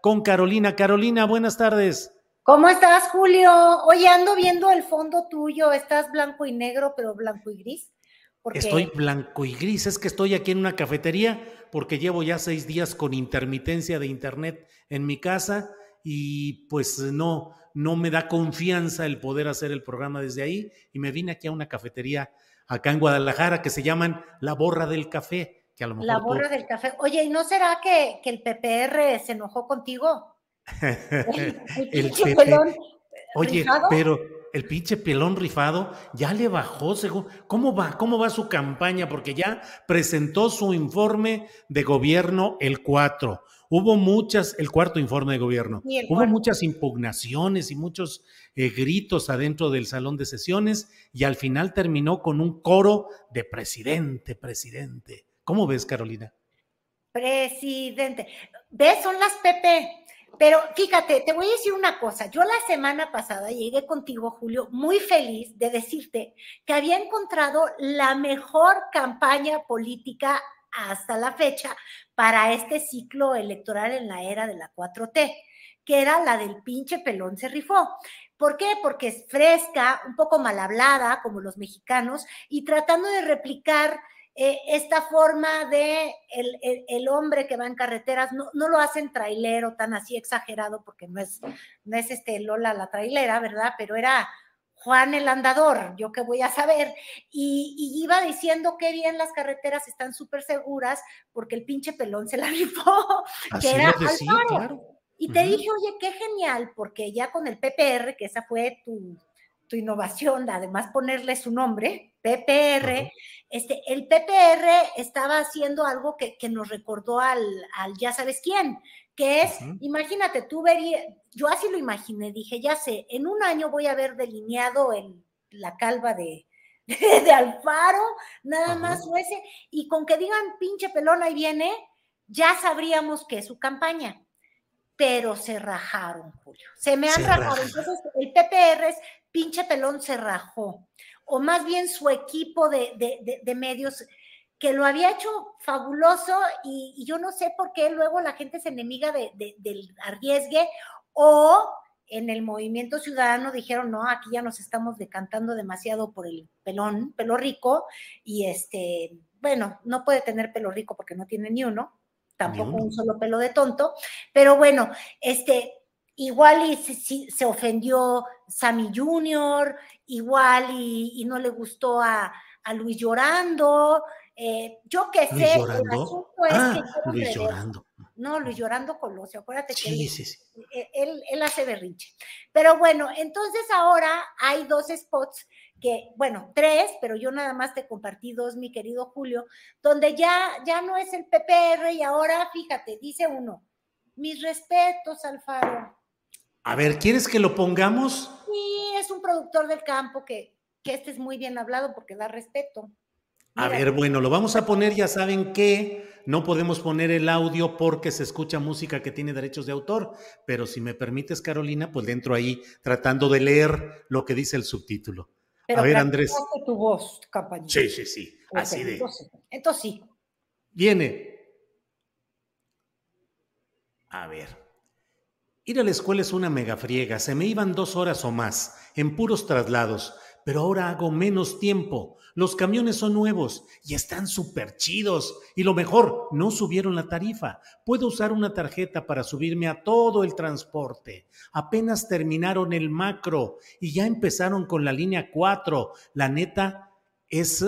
Con Carolina. Carolina, buenas tardes. ¿Cómo estás, Julio? Oye, ando viendo el fondo tuyo. Estás blanco y negro, pero blanco y gris. Porque... Estoy blanco y gris. Es que estoy aquí en una cafetería porque llevo ya seis días con intermitencia de internet en mi casa y pues no, no me da confianza el poder hacer el programa desde ahí y me vine aquí a una cafetería acá en Guadalajara que se llaman La Borra del Café. Que a lo mejor la borra tú... del café. Oye, ¿y no será que, que el PPR se enojó contigo? el, el PP. Oye, rifado? pero el pinche pelón rifado ya le bajó, según, ¿cómo va? ¿Cómo va su campaña? Porque ya presentó su informe de gobierno el 4. Hubo muchas, el cuarto informe de gobierno, hubo cuarto. muchas impugnaciones y muchos eh, gritos adentro del salón de sesiones y al final terminó con un coro de presidente, presidente. ¿Cómo ves, Carolina? Presidente. ¿Ves? Son las PP. Pero fíjate, te voy a decir una cosa. Yo la semana pasada llegué contigo, Julio, muy feliz de decirte que había encontrado la mejor campaña política hasta la fecha para este ciclo electoral en la era de la 4T, que era la del pinche pelón se rifó. ¿Por qué? Porque es fresca, un poco mal hablada, como los mexicanos, y tratando de replicar eh, esta forma de el, el, el, hombre que va en carreteras, no, no, lo hacen trailero tan así exagerado, porque no es, no es este Lola la trailera, ¿verdad? Pero era Juan el andador, yo qué voy a saber. Y, y iba diciendo que bien las carreteras están súper seguras porque el pinche pelón se la rifó, así que era decía, claro. Y te uh -huh. dije, oye, qué genial, porque ya con el PPR, que esa fue tu, tu innovación, además ponerle su nombre, PPR, este, el PPR estaba haciendo algo que, que nos recordó al, al, ya sabes quién, que es, uh -huh. imagínate, tú verías, yo así lo imaginé, dije, ya sé, en un año voy a haber delineado el, la calva de, de, de Alfaro, nada uh -huh. más ese, y con que digan pinche pelón ahí viene, ya sabríamos que es su campaña pero se rajaron, Julio. Se me han se rajado. Raja. Entonces, el PPR es pinche pelón se rajó. O más bien su equipo de, de, de, de medios que lo había hecho fabuloso y, y, yo no sé por qué luego la gente es enemiga del arriesgue o en el movimiento ciudadano dijeron, no, aquí ya nos estamos decantando demasiado por el pelón, pelo rico, y este, bueno, no puede tener pelo rico porque no tiene ni uno, tampoco un solo pelo de tonto, pero bueno, este, igual y se, se ofendió Sammy Junior, igual y, y, no le gustó a, a Luis llorando, eh, yo qué sé, el asunto es ah, que Luis llorando. No, Luis llorando Colosio, acuérdate sí, que sí, sí. Él, él, hace berrinche. Pero bueno, entonces ahora hay dos spots que, bueno, tres, pero yo nada más te compartí dos, mi querido Julio, donde ya, ya no es el PPR y ahora, fíjate, dice uno, mis respetos, Alfaro. A ver, ¿quieres que lo pongamos? Sí, es un productor del campo que, que este es muy bien hablado porque da respeto. A ver, bueno, lo vamos a poner, ya saben que no podemos poner el audio porque se escucha música que tiene derechos de autor, pero si me permites, Carolina, pues dentro ahí tratando de leer lo que dice el subtítulo. a ver, Andrés. tu voz, compañero. Sí, sí, sí. Así de. entonces sí. Viene. A ver. Ir a la escuela es una mega friega. Se me iban dos horas o más en puros traslados, pero ahora hago menos tiempo. Los camiones son nuevos y están súper chidos. Y lo mejor, no subieron la tarifa. Puedo usar una tarjeta para subirme a todo el transporte. Apenas terminaron el macro y ya empezaron con la línea 4. La neta es,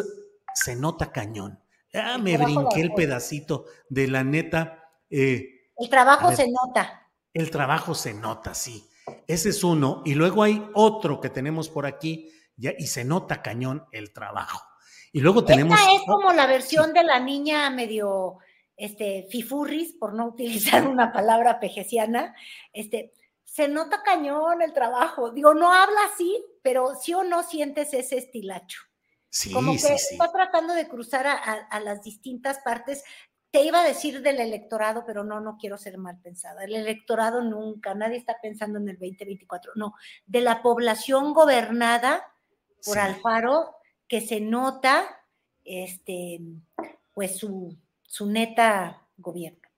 se nota cañón. Ah, me brinqué el pedacito de la neta. Eh, el trabajo se nota. El trabajo se nota, sí. Ese es uno. Y luego hay otro que tenemos por aquí y se nota cañón el trabajo. Y luego tenemos... Esta es como la versión de la niña medio este, fifurris, por no utilizar una palabra pejeciana, este, se nota cañón el trabajo. Digo, no habla así, pero sí o no sientes ese estilacho. Sí, como que sí, está tratando de cruzar a, las distintas partes. Te iba a decir del electorado, pero no, no quiero ser mal pensada. El electorado nunca, nadie está pensando en el 2024, no, de la población gobernada por Alfaro, que se nota este, pues su, su neta gobierno.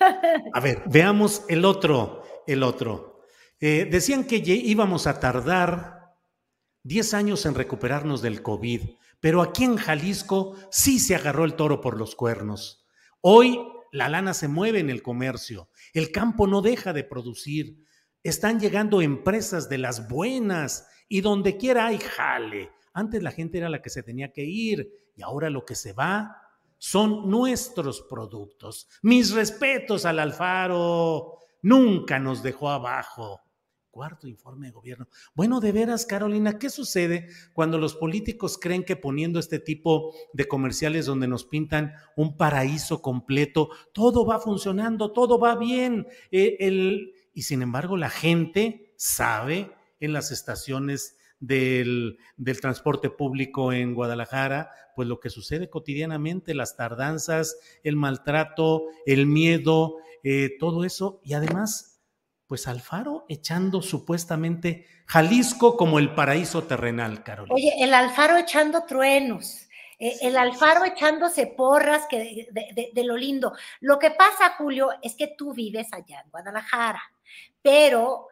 A ver, veamos el otro, el otro. Eh, decían que íbamos a tardar 10 años en recuperarnos del COVID, pero aquí en Jalisco sí se agarró el toro por los cuernos. Hoy la lana se mueve en el comercio, el campo no deja de producir, están llegando empresas de las buenas y donde quiera hay jale. Antes la gente era la que se tenía que ir y ahora lo que se va son nuestros productos. Mis respetos al Alfaro. Nunca nos dejó abajo. Cuarto informe de gobierno. Bueno, de veras, Carolina, ¿qué sucede cuando los políticos creen que poniendo este tipo de comerciales donde nos pintan un paraíso completo, todo va funcionando, todo va bien? Eh, y sin embargo, la gente sabe en las estaciones del, transporte público en Guadalajara, pues lo que sucede cotidianamente, las tardanzas, el maltrato, el miedo, eh, todo eso, y además, pues Alfaro echando supuestamente Jalisco como el paraíso terrenal, Carolina. Oye, el Alfaro echando truenos. Eh, el Alfaro echándose porras que de, de, lo lindo. Lo que pasa, Julio, es que tú vives allá en Guadalajara, pero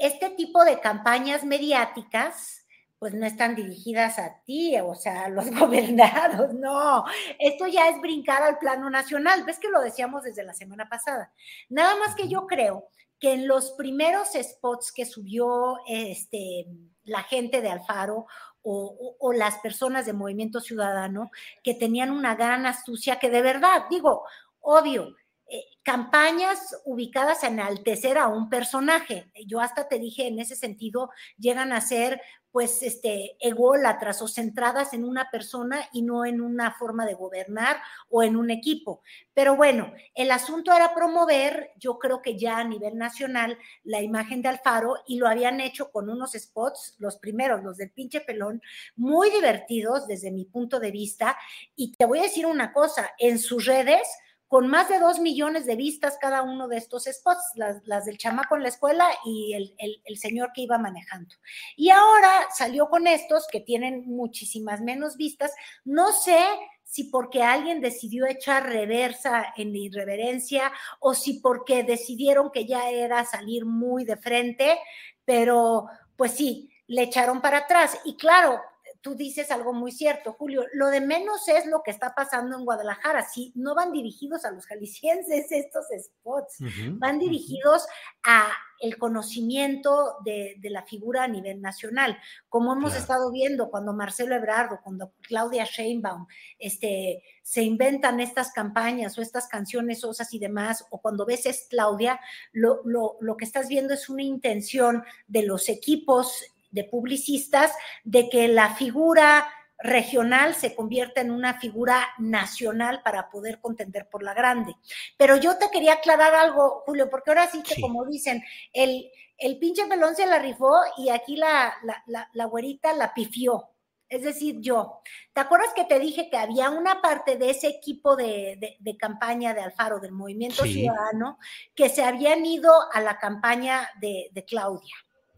este tipo de campañas mediáticas, pues no están dirigidas a ti, o sea, a los gobernados, no. Esto ya es brincar al plano nacional. Ves que lo decíamos desde la semana pasada. Nada más que yo creo que en los primeros spots que subió este, la gente de Alfaro o, las personas de Movimiento Ciudadano, que tenían una gran astucia que de verdad, digo, obvio, eh, campañas ubicadas en enaltecer a un personaje. Yo hasta te dije, en ese sentido, llegan a ser pues este ególatras o centradas en una persona y no en una forma de gobernar o en un equipo. Pero bueno, el asunto era promover, yo creo que ya a nivel nacional, la imagen de Alfaro y lo habían hecho con unos spots, los primeros, los del pinche pelón, muy divertidos desde mi punto de vista. Y te voy a decir una cosa, en sus redes con más de dos millones de vistas cada uno de estos spots, las, del chamaco en la escuela y el, señor que iba manejando. Y ahora salió con estos que tienen muchísimas menos vistas. No sé si porque alguien decidió echar reversa en irreverencia o si porque decidieron que ya era salir muy de frente, pero pues sí, le echaron para atrás. Y claro, tú dices algo muy cierto, Julio. Lo de menos es lo que está pasando en Guadalajara. Si no van dirigidos a los jaliscienses estos spots, van dirigidos a el conocimiento de, la figura a nivel nacional, como hemos estado viendo cuando Marcelo Ebrardo, cuando Claudia Sheinbaum, este, se inventan estas campañas o estas canciones osas y demás, o cuando ves es Claudia, lo, lo que estás viendo es una intención de los equipos de publicistas de que la figura regional se convierta en una figura nacional para poder contender por la grande. Pero yo te quería aclarar algo, Julio, porque ahora sí que como dicen, el, el pinche pelón se la rifó y aquí la, la, la, güerita la pifió. es decir, yo. ¿Te acuerdas que te dije que había una parte de ese equipo de, campaña de Alfaro, del Movimiento Ciudadano, que se habían ido a la campaña de, de Claudia?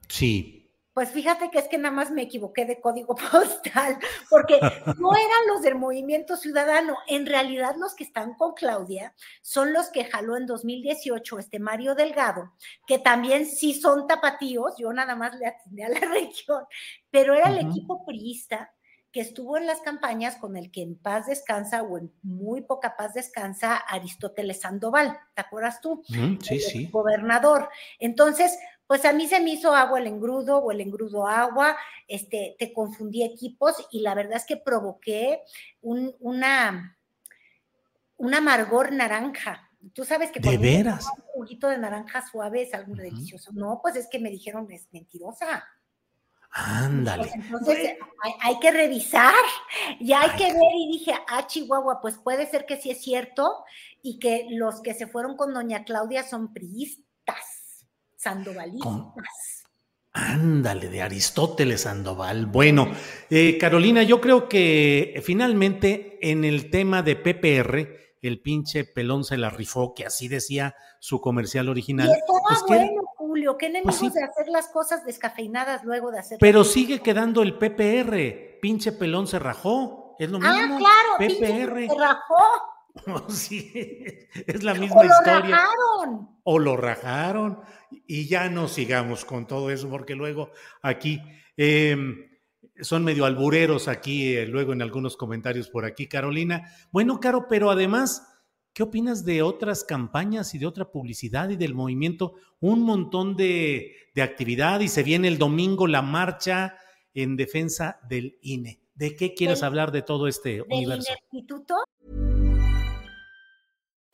Sí. Pues fíjate que es que nada más me equivoqué de código postal, porque no eran los del Movimiento Ciudadano. En realidad, los que están con Claudia son los que jaló en 2018 este Mario Delgado, que también sí son tapatíos. Yo nada más le atendí a la región, pero era el equipo priista que estuvo en las campañas con el que en paz descansa o en muy poca paz descansa Aristóteles Sandoval, ¿te acuerdas tú? sí, sí. Gobernador. Entonces, pues a mí se me hizo agua el engrudo o el engrudo agua, este, te confundí equipos y la verdad es que provoqué un, una, un amargor naranja. Tú sabes que ¿De veras? un juguito de naranja suave es algo delicioso. No, pues es que me dijeron es mentirosa. Ándale. Pues entonces hay, que revisar, ya hay que ver y dije, ah, Chihuahua, pues puede ser que sí es cierto y que los que se fueron con doña Claudia son priistas sandovalistas. Ándale, de Aristóteles Sandoval. Bueno, eh, Carolina, yo creo que finalmente en el tema de PPR, el pinche pelón se la rifó, que así decía su comercial original. Y pues bueno, Julio, qué pues enemigos de hacer las cosas descafeinadas luego de hacer. Pero sigue quedando el PPR, pinche pelón se rajó, es lo ah, mismo. Ah, claro, PPR. se rajó. sí, es la misma historia. O lo rajaron. O lo rajaron. Y ya no sigamos con todo eso, porque luego aquí em, son medio albureros aquí, eh, luego en algunos comentarios por aquí, Carolina. Bueno, Caro, pero además, ¿qué opinas de otras campañas y de otra publicidad y del movimiento? Un montón de, actividad y se viene el domingo la marcha en defensa del INE. ¿De qué quieres hablar de todo este universo? Instituto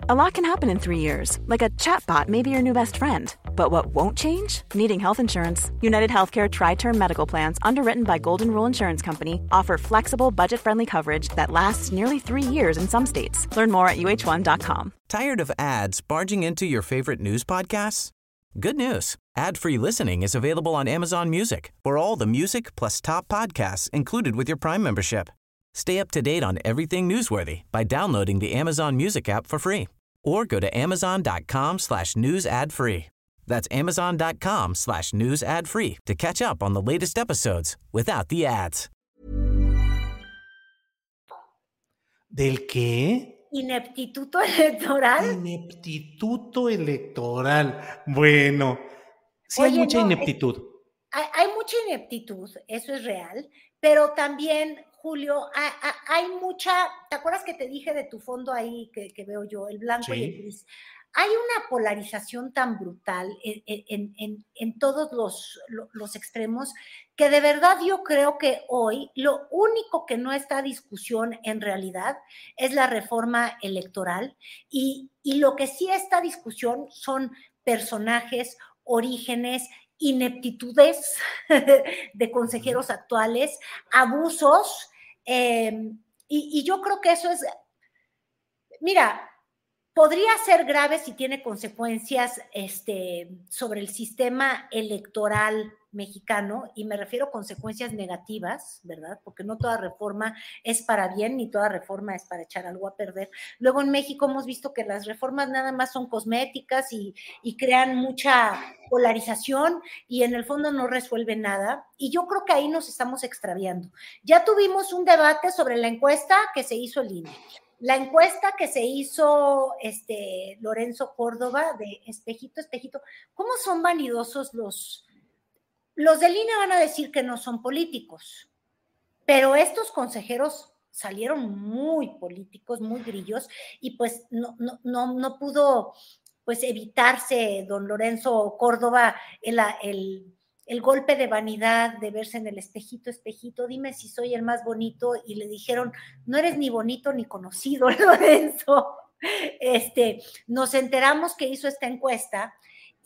A lot can happen in three years, like a chatbot may be your new best friend. But what won't change? Needing health insurance. United Healthcare Tri Term Medical Plans, underwritten by Golden Rule Insurance Company, offer flexible, budget friendly coverage that lasts nearly three years in some states. Learn more at uh1.com. Tired of ads barging into your favorite news podcasts? Good news ad free listening is available on Amazon Music for all the music plus top podcasts included with your Prime membership. Stay up to date on everything newsworthy by downloading the Amazon Music app for free or go to amazon.com slash news ad free. That's amazon.com slash news ad free to catch up on the latest episodes without the ads. ¿Del qué? Ineptituto electoral. Ineptituto electoral. Bueno, sí hay mucha ineptitud. Eh, hay, hay mucha ineptitud, eso es real, pero también Julio, hay mucha, ¿te acuerdas que te dije de tu fondo ahí que, veo yo, el blanco y el gris? Hay una polarización tan brutal en, todos los, los, extremos que de verdad yo creo que hoy lo único que no está a discusión en realidad es la reforma electoral y, y lo que sí está a discusión son personajes, orígenes ineptitudes de consejeros actuales, abusos Em, y, yo creo que eso es, mira, podría ser grave si tiene consecuencias este, sobre el sistema electoral mexicano, y me refiero a consecuencias negativas, ¿verdad? Porque no toda reforma es para bien, ni toda reforma es para echar algo a perder. Luego en México hemos visto que las reformas nada más son cosméticas y, y crean mucha polarización y en el fondo no resuelven nada. Y yo creo que ahí nos estamos extraviando. Ya tuvimos un debate sobre la encuesta que se hizo el INE. La encuesta que se hizo este Lorenzo Córdoba de espejito, espejito, ¿cómo son vanidosos los, los del INE van a decir que no son políticos, pero estos consejeros salieron muy políticos, muy grillos, y pues no, no, no, no pudo pues evitarse don Lorenzo Córdoba el, el, el, golpe de vanidad de verse en el espejito, espejito, dime si soy el más bonito, y le dijeron, no eres ni bonito ni conocido, Lorenzo. Este, nos enteramos que hizo esta encuesta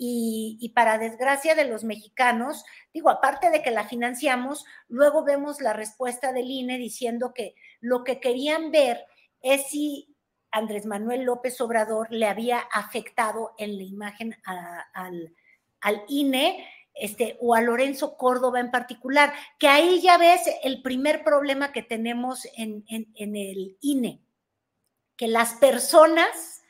y, para desgracia de los mexicanos, digo, aparte de que la financiamos, luego vemos la respuesta del INE diciendo que lo que querían ver es si Andrés Manuel López Obrador le había afectado en la imagen al, al INE este, o a Lorenzo Córdoba en particular, que ahí ya ves el primer problema que tenemos en, en el INE, que las personas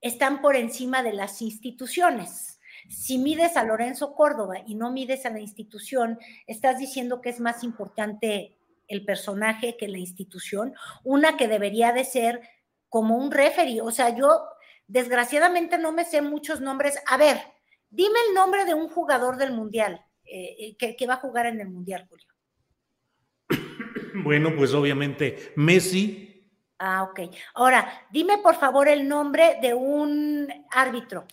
están por encima de las instituciones. Si mides a Lorenzo Córdoba y no mides a la institución, estás diciendo que es más importante el personaje que la institución, una que debería de ser como un referee. O sea, yo desgraciadamente no me sé muchos nombres. A ver, dime el nombre de un jugador del Mundial eh, eh, que, va a jugar en el Mundial, Julio. Bueno, pues obviamente Messi. Ah, ok. Ahora, dime por favor el nombre de un árbitro.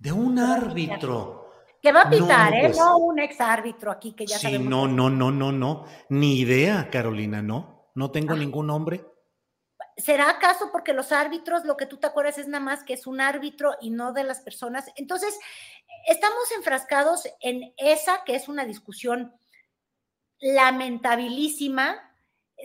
De un árbitro. Que va a pitar, ¿eh? Pues no un ex árbitro aquí que ya sí, no, no, no, no, no. Ni idea, Carolina, no. No tengo ah. ningún nombre. ¿Será acaso porque los árbitros, lo que tú te acuerdas es nada más que es un árbitro y no de las personas? Entonces, estamos enfrascados en esa que es una discusión lamentabilísima,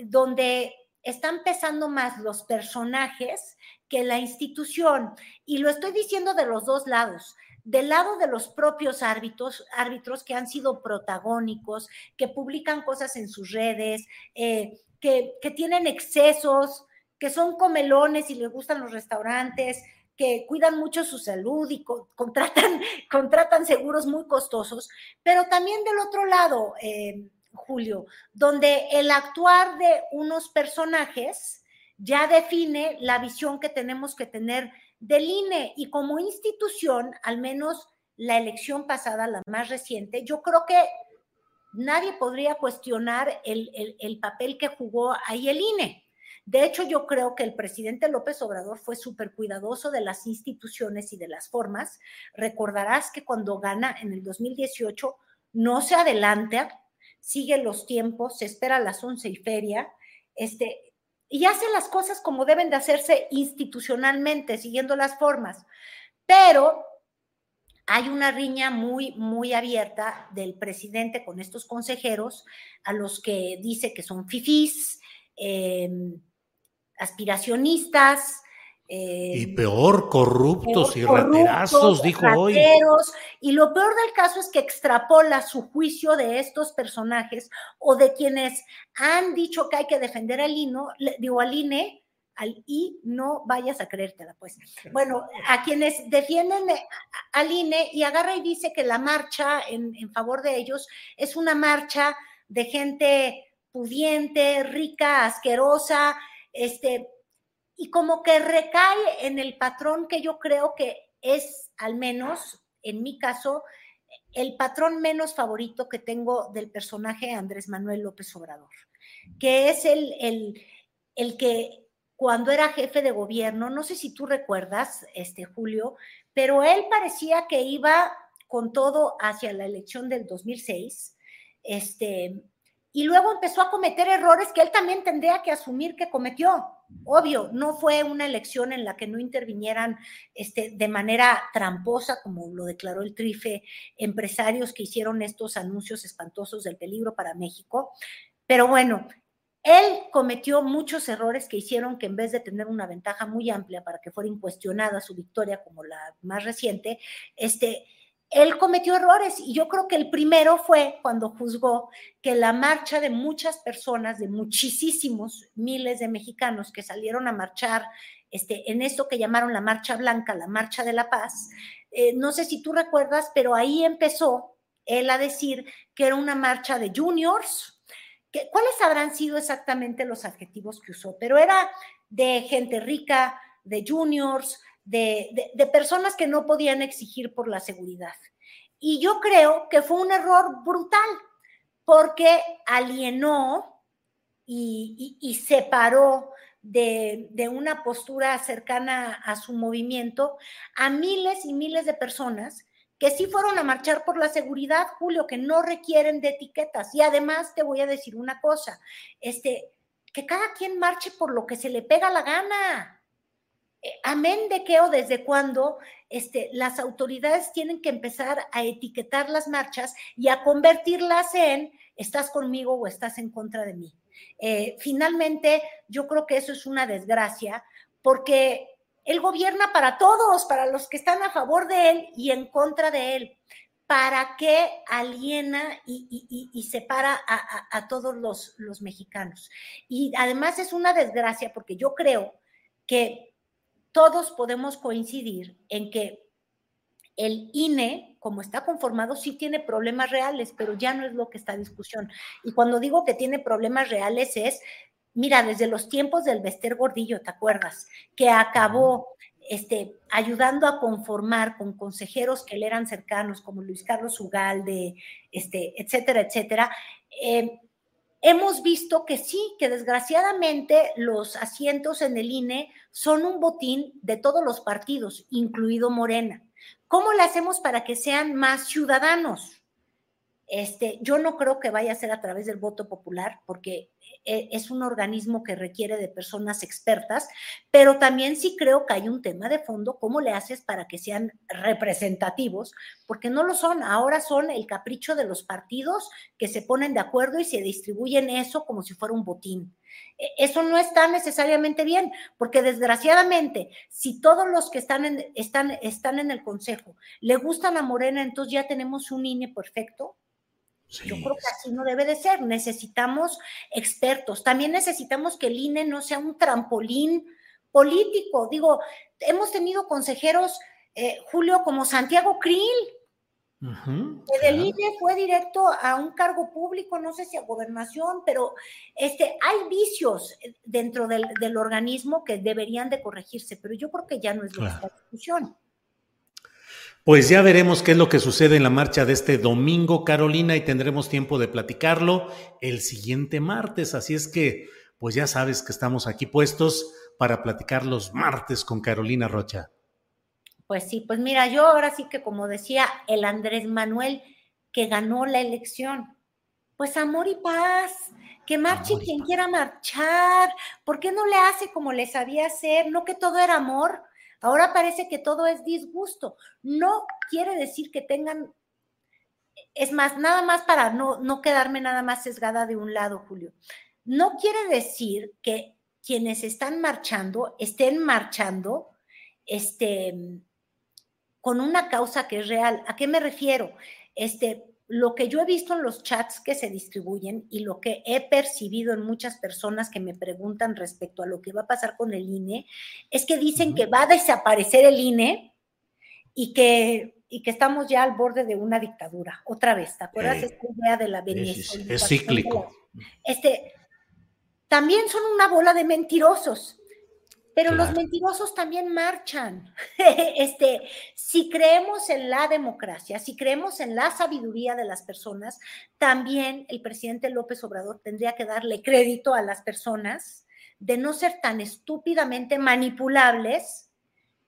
donde están pesando más los personajes que la institución. Y lo estoy diciendo de los dos lados. Del lado de los propios árbitros, árbitros que han sido protagónicos, que publican cosas en sus redes, eh, que, que tienen excesos, que son comelones y les gustan los restaurantes, que cuidan mucho su salud y contratan, contratan seguros muy costosos, pero también del otro lado, eh, Julio, donde el actuar de unos personajes ya define la visión que tenemos que tener del INE y como institución, al menos la elección pasada, la más reciente, yo creo que nadie podría cuestionar el, el papel que jugó ahí el INE. De hecho, yo creo que el presidente López Obrador fue súper cuidadoso de las instituciones y de las formas. Recordarás que cuando gana en el 2018 no se adelanta, sigue los tiempos, se espera las once y feria, este, y hace las cosas como deben de hacerse institucionalmente, siguiendo las formas. Pero hay una riña muy, muy abierta del presidente con estos consejeros, a los que dice que son fifís, eh, aspiracionistas. Y eh, peor, corruptos y raterazos, dijo hoy. Y lo peor del caso es que extrapola su juicio de estos personajes o de quienes han dicho que hay que defender al INO, digo al INE, al I, no vayas a creértela, pues. Bueno, a quienes defienden al INE y agarra y dice que la marcha en, en favor de ellos es una marcha de gente pudiente, rica, asquerosa, este, y como que recae en el patrón que yo creo que es, al menos en mi caso, el patrón menos favorito que tengo del personaje Andrés Manuel López Obrador, que es el, el, el que cuando era jefe de gobierno, no sé si tú recuerdas, este Julio, pero él parecía que iba con todo hacia la elección del 2006, este, y luego empezó a cometer errores que él también tendría que asumir que cometió. Obvio, no fue una elección en la que no intervinieran este, de manera tramposa, como lo declaró el Trife, empresarios que hicieron estos anuncios espantosos del peligro para México. Pero bueno, él cometió muchos errores que hicieron que en vez de tener una ventaja muy amplia para que fuera incuestionada su victoria como la más reciente, este, él cometió errores y yo creo que el primero fue cuando juzgó que la marcha de muchas personas, de muchísimos miles de mexicanos que salieron a marchar este, en esto que llamaron la Marcha Blanca, la Marcha de la Paz, eh, no sé si tú recuerdas, pero ahí empezó él a decir que era una marcha de juniors, que, ¿cuáles habrán sido exactamente los adjetivos que usó? Pero era de gente rica, de juniors, de, personas que no podían exigir por la seguridad. Y yo creo que fue un error brutal porque alienó y, separó de, de, una postura cercana a su movimiento a miles y miles de personas que sí fueron a marchar por la seguridad, Julio, que no requieren de etiquetas. Y además te voy a decir una cosa, este, que cada quien marche por lo que se le pega la gana. Eh, amén de que o desde cuándo este, las autoridades tienen que empezar a etiquetar las marchas y a convertirlas en estás conmigo o estás en contra de mí. Eh, finalmente, yo creo que eso es una desgracia porque él gobierna para todos, para los que están a favor de él y en contra de él. ¿para qué aliena y, separa a, todos los, los, mexicanos? Y además es una desgracia porque yo creo que todos podemos coincidir en que el INE, como está conformado, sí tiene problemas reales, pero ya no es lo que está en discusión. Y cuando digo que tiene problemas reales es, mira, desde los tiempos del Bester Gordillo, ¿te acuerdas? Que acabó este, ayudando a conformar con consejeros que le eran cercanos, como Luis Carlos Ugalde, este, etcétera, etcétera, eh, hemos visto que sí, que desgraciadamente los asientos en el INE son un botín de todos los partidos, incluido Morena. ¿Cómo le hacemos para que sean más ciudadanos? Este, yo no creo que vaya a ser a través del voto popular, porque eh, es un organismo que requiere de personas expertas, pero también sí creo que hay un tema de fondo, ¿cómo le haces para que sean representativos? Porque no lo son, ahora son el capricho de los partidos que se ponen de acuerdo y se distribuyen eso como si fuera un botín. E, eso no está necesariamente bien, porque desgraciadamente, si todos los que están en, están, están en el Consejo le gustan a Morena, entonces ya tenemos un INE perfecto, yo creo que así no debe de ser. Necesitamos expertos. También necesitamos que el INE no sea un trampolín político. Digo, hemos tenido consejeros, eh, Julio, como Santiago Krill, que del INE fue directo a un cargo público, no sé si a gobernación, pero este, hay vicios dentro del, del organismo que deberían de corregirse, pero yo creo que ya no es nuestra discusión. Pues ya veremos qué es lo que sucede en la marcha de este domingo, Carolina, y tendremos tiempo de platicarlo el siguiente martes. Así es que, pues ya sabes que estamos aquí puestos para platicar los martes con Carolina Rocha. Pues sí, pues mira, yo ahora sí que como decía el Andrés Manuel que ganó la elección, pues amor y paz, que marche quien quiera marchar, ¿por qué no le hace como le sabía hacer? No que todo era amor, Ahora parece que todo es disgusto. No quiere decir que tengan, es más, nada más para no, no quedarme nada más sesgada de un lado, Julio. No quiere decir que quienes están marchando estén marchando este, con una causa que es real. ¿A qué me refiero? Este, lo que yo he visto en los chats que se distribuyen y lo que he percibido en muchas personas que me preguntan respecto a lo que va a pasar con el INE, es que dicen que va a desaparecer el INE y que, y que estamos ya al borde de una dictadura. Otra vez, ¿te acuerdas de esta idea de la Venezuela? Es, cíclico. Este, también son una bola de mentirosos. Pero los mentirosos también marchan. este, si creemos en la democracia, si creemos en la sabiduría de las personas, también el presidente López Obrador tendría que darle crédito a las personas de no ser tan estúpidamente manipulables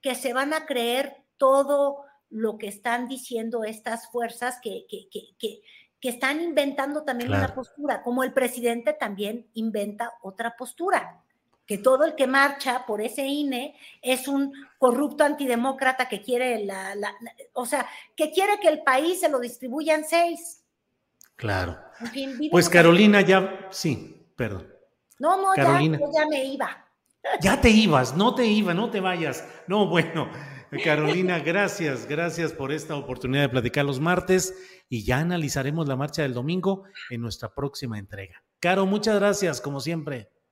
que se van a creer todo lo que están diciendo estas fuerzas que, que, que, que están inventando también una postura, como el presidente también inventa otra postura que todo el que marcha por ese INE es un corrupto antidemócrata que quiere la, o sea, que quiere que el país se lo distribuyan seis. Claro. pues Carolina, ya, sí, perdón. No, no, Carolina. Ya, ya me iba. Ya te ibas, no te iba, no te vayas. No, bueno, Carolina, gracias, gracias por esta oportunidad de platicar los martes y ya analizaremos la marcha del domingo en nuestra próxima entrega. Caro, muchas gracias, como siempre.